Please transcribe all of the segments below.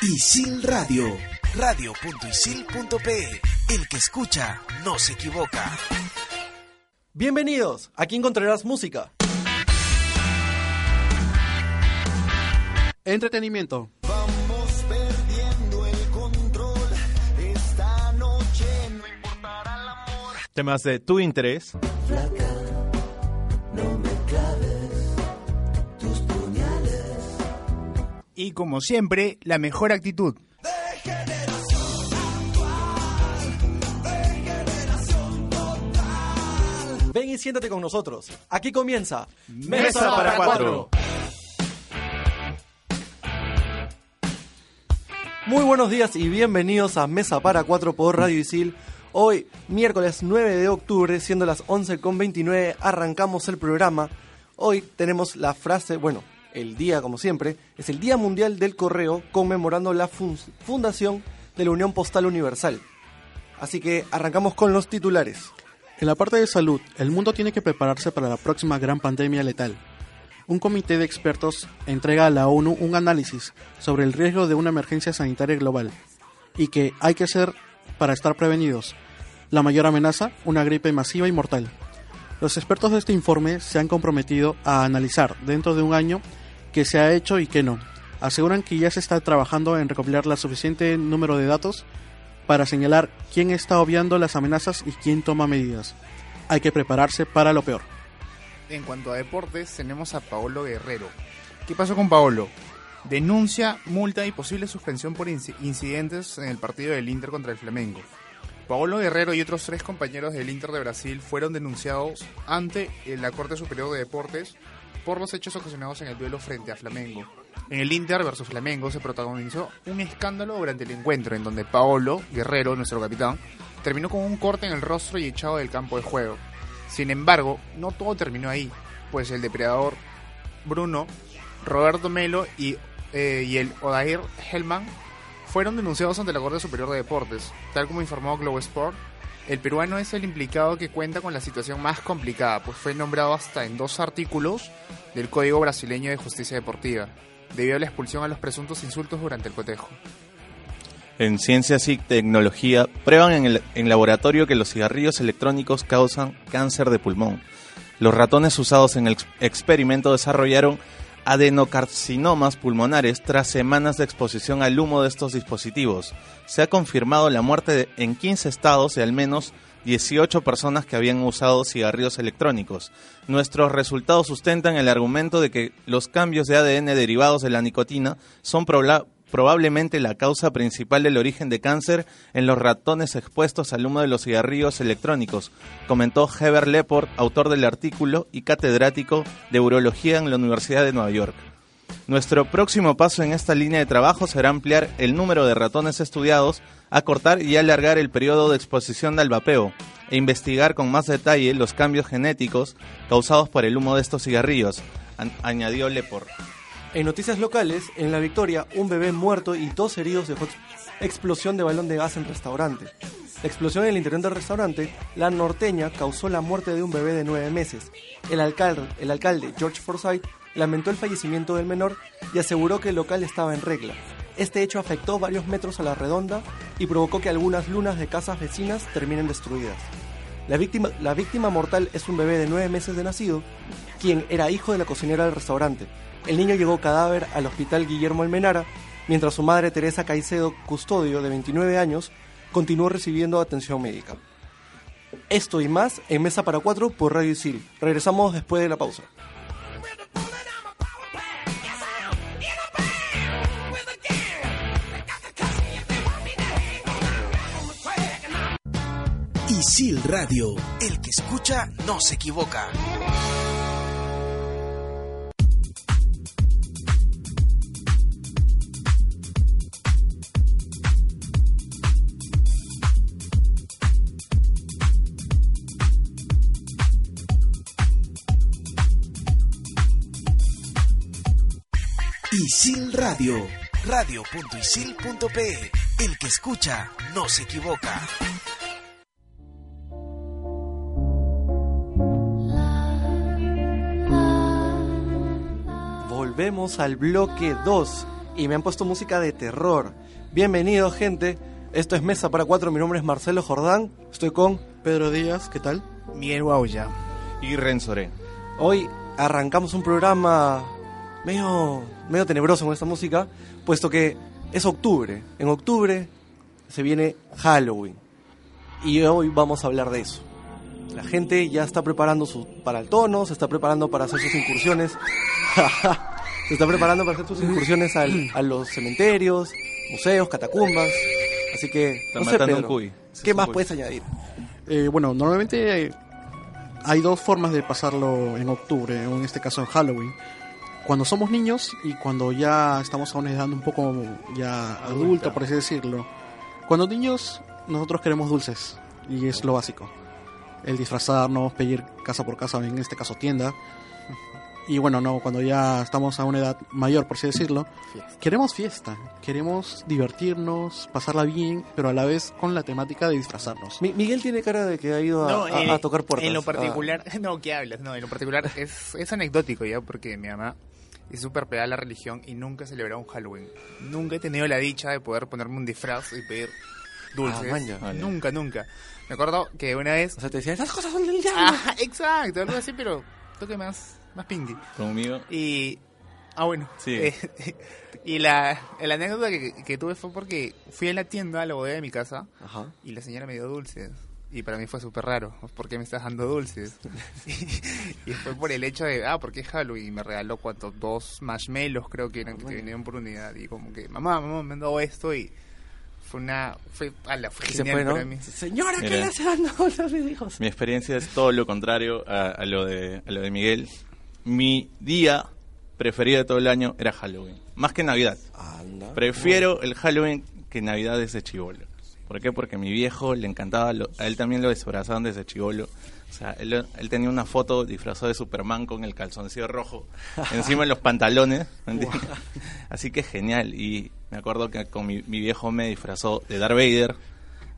Isil Radio, radio.isil.pe. El que escucha no se equivoca. Bienvenidos, aquí encontrarás música. Entretenimiento. Vamos perdiendo el control. Esta noche no importará el amor. Temas de tu interés. Y como siempre, la mejor actitud. Ven y siéntate con nosotros. Aquí comienza Mesa para cuatro. Muy buenos días y bienvenidos a Mesa para 4 por Radio Isil. Hoy, miércoles 9 de octubre, siendo las 11.29, arrancamos el programa. Hoy tenemos la frase, bueno, el día como siempre, es el Día Mundial del Correo conmemorando la fun- fundación de la Unión Postal Universal. Así que arrancamos con los titulares. En la parte de salud, el mundo tiene que prepararse para la próxima gran pandemia letal. Un comité de expertos entrega a la ONU un análisis sobre el riesgo de una emergencia sanitaria global y que hay que hacer para estar prevenidos. La mayor amenaza, una gripe masiva y mortal. Los expertos de este informe se han comprometido a analizar dentro de un año qué se ha hecho y qué no. Aseguran que ya se está trabajando en recopilar la suficiente número de datos para señalar quién está obviando las amenazas y quién toma medidas. Hay que prepararse para lo peor. En cuanto a deportes, tenemos a Paolo Guerrero. ¿Qué pasó con Paolo? Denuncia, multa y posible suspensión por inci- incidentes en el partido del Inter contra el Flamengo. Paolo Guerrero y otros tres compañeros del Inter de Brasil fueron denunciados ante la Corte Superior de Deportes por los hechos ocasionados en el duelo frente a Flamengo. En el Inter versus Flamengo se protagonizó un escándalo durante el encuentro en donde Paolo Guerrero, nuestro capitán, terminó con un corte en el rostro y echado del campo de juego. Sin embargo, no todo terminó ahí, pues el depredador Bruno, Roberto Melo y, eh, y el Odair Hellman fueron denunciados ante la Corte Superior de Deportes. Tal como informó Globo Sport, el peruano es el implicado que cuenta con la situación más complicada, pues fue nombrado hasta en dos artículos del Código Brasileño de Justicia Deportiva, debido a la expulsión a los presuntos insultos durante el cotejo. En ciencias y tecnología prueban en, el, en laboratorio que los cigarrillos electrónicos causan cáncer de pulmón. Los ratones usados en el ex- experimento desarrollaron adenocarcinomas pulmonares tras semanas de exposición al humo de estos dispositivos. Se ha confirmado la muerte de- en 15 estados de al menos 18 personas que habían usado cigarrillos electrónicos. Nuestros resultados sustentan el argumento de que los cambios de ADN derivados de la nicotina son probla- probablemente la causa principal del origen de cáncer en los ratones expuestos al humo de los cigarrillos electrónicos, comentó Heber Leport, autor del artículo y catedrático de urología en la Universidad de Nueva York. Nuestro próximo paso en esta línea de trabajo será ampliar el número de ratones estudiados, acortar y alargar el periodo de exposición al vapeo e investigar con más detalle los cambios genéticos causados por el humo de estos cigarrillos, añadió Leport. En noticias locales, en La Victoria, un bebé muerto y dos heridos dejó ex- explosión de balón de gas en restaurante. La explosión en el interior del restaurante, la norteña, causó la muerte de un bebé de nueve meses. El alcalde, el alcalde George Forsyth lamentó el fallecimiento del menor y aseguró que el local estaba en regla. Este hecho afectó varios metros a la redonda y provocó que algunas lunas de casas vecinas terminen destruidas. La víctima, la víctima mortal es un bebé de nueve meses de nacido, quien era hijo de la cocinera del restaurante. El niño llegó cadáver al hospital Guillermo Almenara, mientras su madre Teresa Caicedo, custodio de 29 años, continuó recibiendo atención médica. Esto y más en Mesa para Cuatro por Radio Isil. Regresamos después de la pausa. Isil Radio, el que escucha no se equivoca. Isil Radio, radio.isil.pe. El que escucha no se equivoca. Volvemos al bloque 2 y me han puesto música de terror. Bienvenidos, gente. Esto es Mesa para Cuatro. Mi nombre es Marcelo Jordán. Estoy con. Pedro Díaz, ¿qué tal? Miguel Guauya. Y Rensoré. Hoy arrancamos un programa medio, medio tenebroso con esta música, puesto que es octubre. En octubre se viene Halloween. Y hoy vamos a hablar de eso. La gente ya está preparando su, para el tono, se está preparando para hacer sus incursiones. se está preparando para hacer sus incursiones al- a los cementerios, museos, catacumbas. Así que, Está no sé, matando un Pedro, cuy. Ese es ¿qué más cuy. puedes añadir? Eh, bueno, normalmente hay dos formas de pasarlo en octubre, o en este caso en Halloween. Cuando somos niños y cuando ya estamos a una edad un poco ya adulta, por así decirlo. Cuando niños, nosotros queremos dulces, y es lo básico. El disfrazarnos, pedir casa por casa, en este caso tienda. Y bueno, no, cuando ya estamos a una edad mayor, por así decirlo, queremos fiesta, queremos divertirnos, pasarla bien, pero a la vez con la temática de disfrazarnos. Mi- Miguel tiene cara de que ha ido a, No, a- en- a tocar puertas. En lo Ah. particular, no, ¿qué hablas? No, en lo particular es, es anecdótico ya, porque mi mamá es súper pegada a la religión y nunca ha celebrado un Halloween. Nunca he tenido la dicha de poder ponerme un disfraz y pedir dulces. Ah. Vale. Nunca, nunca. Me acuerdo que una vez... O sea, te decía, esas cosas son del diablo. Ah, exacto, algo así, pero toque más, más pinky. Conmigo. Y. Ah, bueno. Sí. Eh, y la, la anécdota que, que tuve fue porque fui a la tienda, a la bodega de mi casa, Ajá. y la señora me dio dulces. Y para mí fue súper raro. ¿Por qué me estás dando dulces? y, fue por el hecho de, ah, porque es Halloween. Y me regaló cuatro, dos marshmallows, creo que eran, que te venían por unidad. Y como que, mamá, mamá, me han dado esto. Y fue una. Fue, ala, fue Y se genial fue, ¿no? para mí. Señora, ¿qué Mira. le hace dando dulces a mis hijos? Mi experiencia es todo lo contrario a, a lo de, a lo de Miguel. Mi día preferido de todo el año era Halloween. Más que Navidad. Anda. Prefiero el Halloween que Navidad desde chivolo. ¿Por qué? Porque a mi viejo le encantaba, lo- a él también lo disfrazaban desde chivolo. O sea, él, él tenía una foto disfrazado de Superman con el calzoncillo rojo encima de los pantalones. Así que genial. Y me acuerdo que con mi, mi viejo me disfrazó de Darth Vader,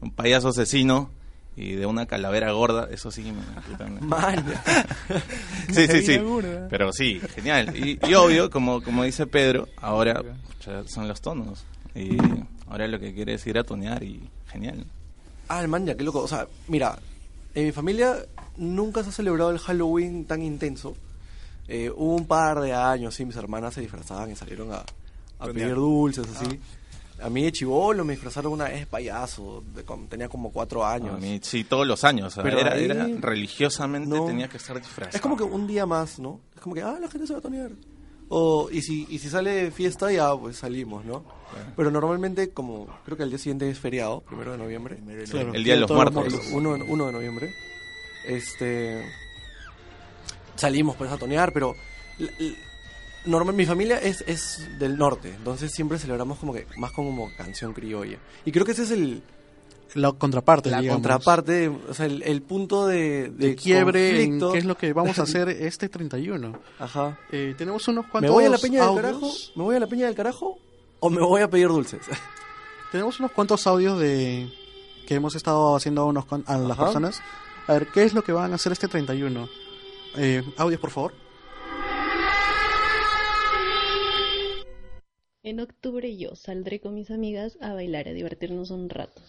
un payaso asesino y de una calavera gorda. Eso sí, me, Man. Sí, sí, sí. Pero sí, genial. Y, y obvio, como, como dice Pedro, ahora son los tonos. Y ahora lo que quiere es ir a tonear y genial. Ah, man, ya, qué loco. O sea, mira, en mi familia nunca se ha celebrado el Halloween tan intenso. Eh, hubo un par de años, sí, mis hermanas se disfrazaban y salieron a, a pedir dulces, así. A mí de chivolo me disfrazaron una vez payaso, de como- tenía como cuatro años. A mí, sí, todos los años. Pero era, ahí- era religiosamente no. tenía que estar disfrazado. Es como que un día más, ¿no? Es como que, ah, la gente se va a tonear. O, y si, y si sale fiesta, ya pues salimos, ¿no? Pero normalmente, como creo que el día siguiente es feriado, primero de noviembre. Claro, El Día de los todos Muertos. Uno, uno de noviembre. Este. Salimos pues a tonear, pero. Normal, mi familia es, es del norte, entonces siempre celebramos como que más como canción criolla. Y creo que ese es el, La contraparte, la digamos. contraparte, o sea, el, el punto de, de de quiebre en qué es lo que vamos a hacer este 31. Ajá. Eh, tenemos unos cuantos ¿Me voy a la peña del audios. carajo? ¿Me voy a la peña del carajo? ¿O me voy a pedir dulces? Tenemos unos cuantos audios de que hemos estado haciendo a, unos, a las Ajá. personas. A ver, ¿qué es lo que van a hacer este 31? Eh, audios, por favor. En octubre yo saldré con mis amigas a bailar, a divertirnos un rato.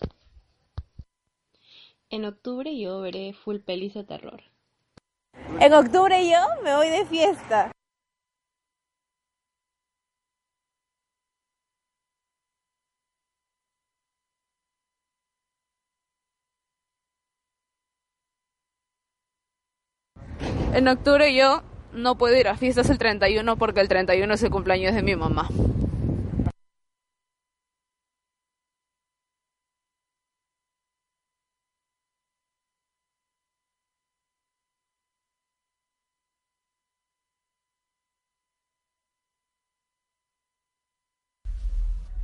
En octubre yo veré full pelis de terror. En octubre yo me voy de fiesta. En octubre yo no puedo ir a fiestas el 31 porque el 31 es el cumpleaños de mi mamá.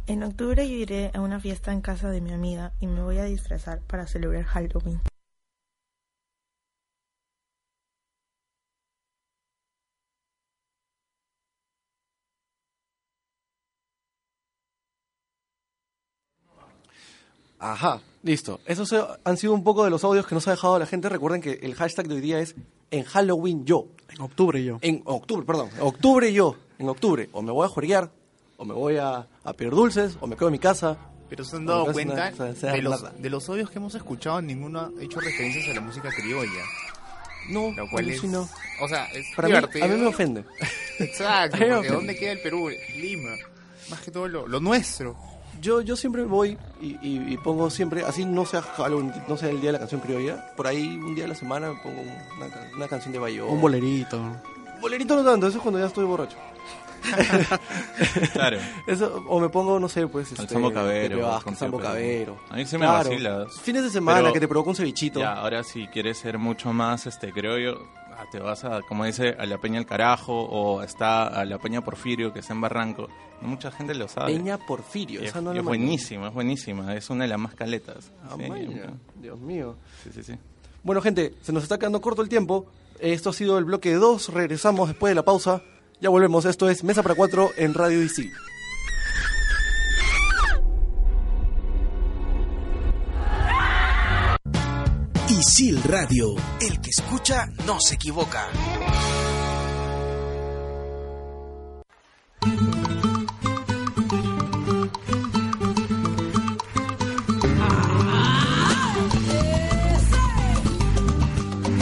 En octubre yo iré a una fiesta en casa de mi amiga y me voy a disfrazar para celebrar Halloween. Ajá, listo. Esos han sido un poco de los audios que nos ha dejado la gente. Recuerden que el hashtag de hoy día es en Halloween yo. En octubre yo. En octubre, perdón. Octubre yo. En octubre. O me voy a juerguear o me voy a, a pedir dulces, o me quedo en mi casa. Pero se han dado cuenta una- o sea, de los, de los audios que hemos escuchado, ninguno ha hecho referencias a la música criolla. No, Lo cual es, alucino. o sea, es Para mí, divertido. a mí me ofende. Exacto, mí me ofende. ¿dónde queda el Perú? Lima. Más que todo lo, lo nuestro. Yo, yo siempre voy y, y- y pongo siempre, así no sea Halloween, no sea el día de la canción criolla, por ahí un día de la semana me pongo una, una canción de Bayo. Un bolerito. Bolerito no tanto, eso es cuando ya estoy borracho. Claro. Eso, o me pongo, no sé, pues. El Este, Sambo Cabero, Vázquez, Sambo. Cabero. A mí sí me Claro. vacila. Fines de semana Pero- que te provoca un cevichito. Ya, ahora si quieres ser mucho más, este, creo yo, ah, te vas a, como dice, a la Peña El Carajo o está a la Peña Porfirio, que está en Barranco. Mucha gente lo sabe. Peña Porfirio, esa es, no la es buenísima, es buenísima. Es una de las más caletas. Ah, Sí. Dios mío. sí, sí, sí. Bueno, gente, se nos está quedando corto el tiempo. Esto ha sido el bloque 2. Regresamos después de la pausa. Ya volvemos. Esto es Mesa para 4 en Radio Isil. Isil Radio, el que escucha no se equivoca.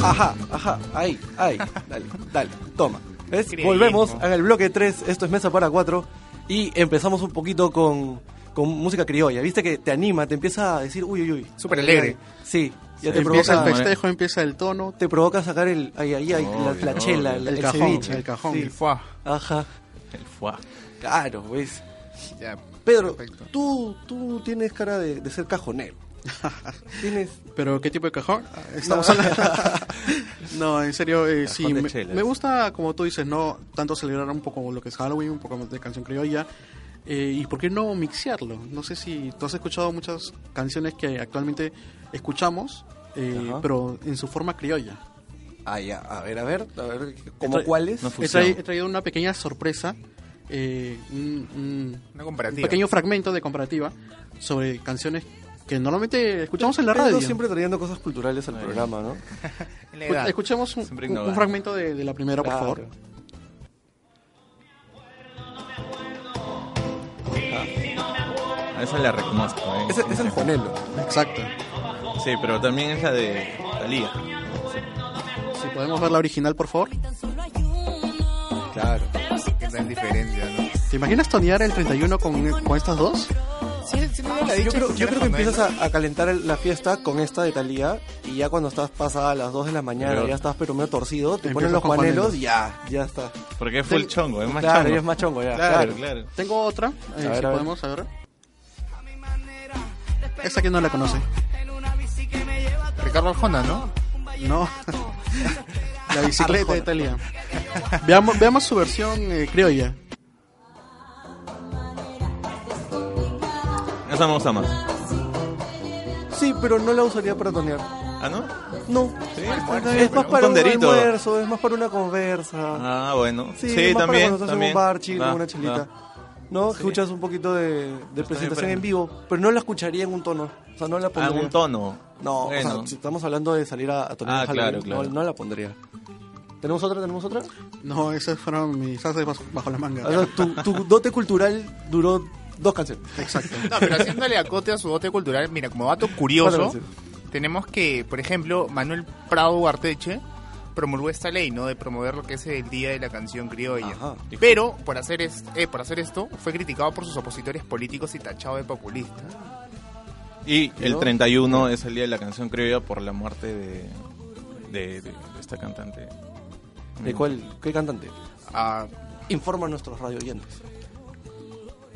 Ajá, ajá, ahí, ahí. Dale, dale, toma. ¿Ves? Increíble. Volvemos en el bloque 3. Esto es Mesa para 4. Y empezamos un poquito con, con música criolla. Viste que te anima, te empieza a decir, uy, uy, uy. Súper Ay, alegre. ay. Sí, ya te empieza provoca, el festejo, empieza el tono. te provoca sacar el, ahí, ahí, ahí, la, Obvio, la chela, el, El el cajón, ceviche. el cajón. Sí. El fuá. Ajá, El fuá. claro, pues. Ya. Pedro, Perfecto. tú, tú tienes cara de, de ser cajonero. Tienes... ¿Pero qué tipo de cajón? Ah, Estamos hablando... no, en serio, eh, sí, me, me gusta, como tú dices, no tanto celebrar un poco lo que es Halloween, un poco más de canción criolla. eh, y por qué no mixearlo. No sé si tú has escuchado muchas canciones que actualmente escuchamos, eh, pero en su forma criolla. Ah, ya, a ver, a ver, a ver, ¿cómo Tra- cuáles? No He, trai- he traído una pequeña sorpresa, eh, un, un- Una un comparativa. pequeño fragmento de comparativa sobre canciones que normalmente escuchamos en la Pedro radio. siempre trayendo cosas culturales al programa, ¿no? Escuchemos un, fragmento de, de la primera, por favor. A esa la reconozco. ¿eh? Es, es el Juanelo. Exacto. Sí, pero también es la de Talía. Si podemos ver la original, por favor. Claro. Qué gran diferencia, ¿no? ¿Te imaginas tonear el 31 con, con estas dos? Sí, no, Yo creo, de yo creo que empiezas a, a calentar la fiesta con esta de Talía y ya cuando estás pasada a las 2 de la mañana, Pero- ya estás pero medio torcido, te ponen los Juanelos. y ya, ya está. Porque es full chongo, es más claro, chongo. ya es más chongo ya. Claro, Claro, claro. Tengo otra, eh, A ver, si a ver. podemos, a ver. Esta que no la conoce. Ricardo Arjona, ¿no? No. la bicicleta de Talía. Veamos, veamos su versión eh, criolla. Esa me gusta más. Sí, pero no la usaría para tonear. ¿Ah, no? No. Sí, Es más un para un almuerzo, es más para una conversa. Ah, bueno. Sí, Sí, más para también. estás también. un bar chill, con una chelita. va. ¿No? Sí. Escuchas un poquito de, de presentación en vivo, pero no la escucharía en un tono. O sea, no la Ah, pondría. un tono. No, Bueno. o sea, si estamos hablando de salir a, a tonear Ah, claro, claro. No, no la pondría. ¿Tenemos otra? ¿Tenemos otra? No, esas fueron mis haces bajo, bajo la manga. O sea, tu, tu dote cultural duró dos canciones. Exacto. No, pero haciéndole acote a su dote cultural, mira, como dato curioso, tenemos que, por ejemplo, Manuel Prado Guarteche promulgó esta ley, ¿no? De promover lo que es el Día de la Canción Criolla. Ajá. Pero, por hacer, es- eh, por hacer esto, fue criticado por sus opositores políticos y tachado de populista. Y el ¿No? 31 es el día de la canción criolla por la muerte de, de, de- de esta cantante. ¿De cuál? ¿Qué cantante? Ah, Informa a nuestros radio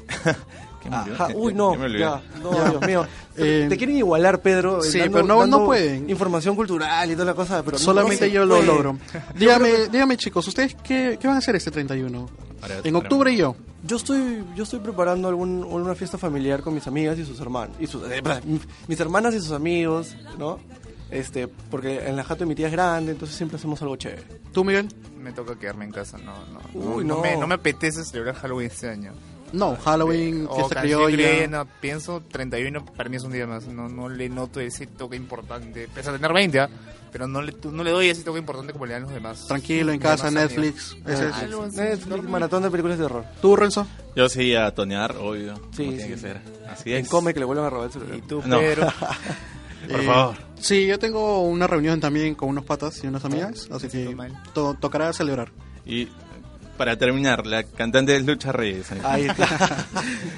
Uy, no. me. Ya. Dios mío. Te, Eh, te quieren igualar, Pedro. sí, dando- pero no- pueden. Información cultural y toda la cosa. Pero no Solamente yo lo logro. Dígame, dígame chicos, ¿ustedes qué, qué van a hacer este 31? Para- En para- octubre y yo. Yo estoy, yo estoy preparando algún, una fiesta familiar con mis amigas y sus hermanos. Y sus, eh, mis hermanas y sus amigos, ¿no? Este, porque en la jato de mi tía es grande, entonces siempre hacemos algo chévere. ¿Tú, Miguel? me toca quedarme en casa, no, no. Uy, no, no. me, no me apetece celebrar Halloween este año. No, Halloween, O fiesta criolla. no, pienso 31 para mí es un día más. No, no le noto ese toque importante. Pese a tener 20, ¿ah? pero no le, no le doy ese toque importante como le dan los demás. Tranquilo, en casa, Netflix. Ese Ah, es. Netflix, maratón de películas de terror. ¿Tú, Renzo? Yo sí a tonear, obvio. Sí, como sí. tiene que ser. Así es. come que le vuelvan a robar el celular. Y tú, No. Pedro. Por Eh, favor. Sí, yo tengo una reunión también con unos patas y unas amigas, así que to- tocará celebrar. Y para terminar, la cantante es Lucha Reyes. Ahí está.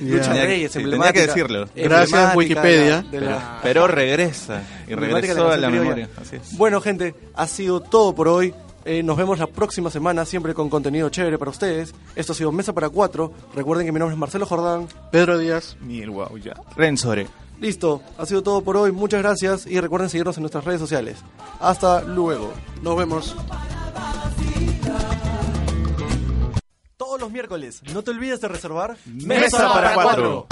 Lucha Tenía que- Reyes, sí, tenía que decirlo. Gracias, Wikipedia. de la- de la- Pero regresa. Y regresó a la memoria. Así es. Bueno, gente, ha sido todo por hoy. Eh, nos vemos la próxima semana, siempre con contenido chévere para ustedes. Esto ha sido Mesa para Cuatro. Recuerden que mi nombre es Marcelo Jordán. Pedro Díaz. Ni el guau ya. Renzore. Listo, ha sido todo por hoy. Muchas gracias y recuerden seguirnos en nuestras redes sociales. Hasta luego. Nos vemos. Los miércoles, no te olvides de reservar Mesa para cuatro.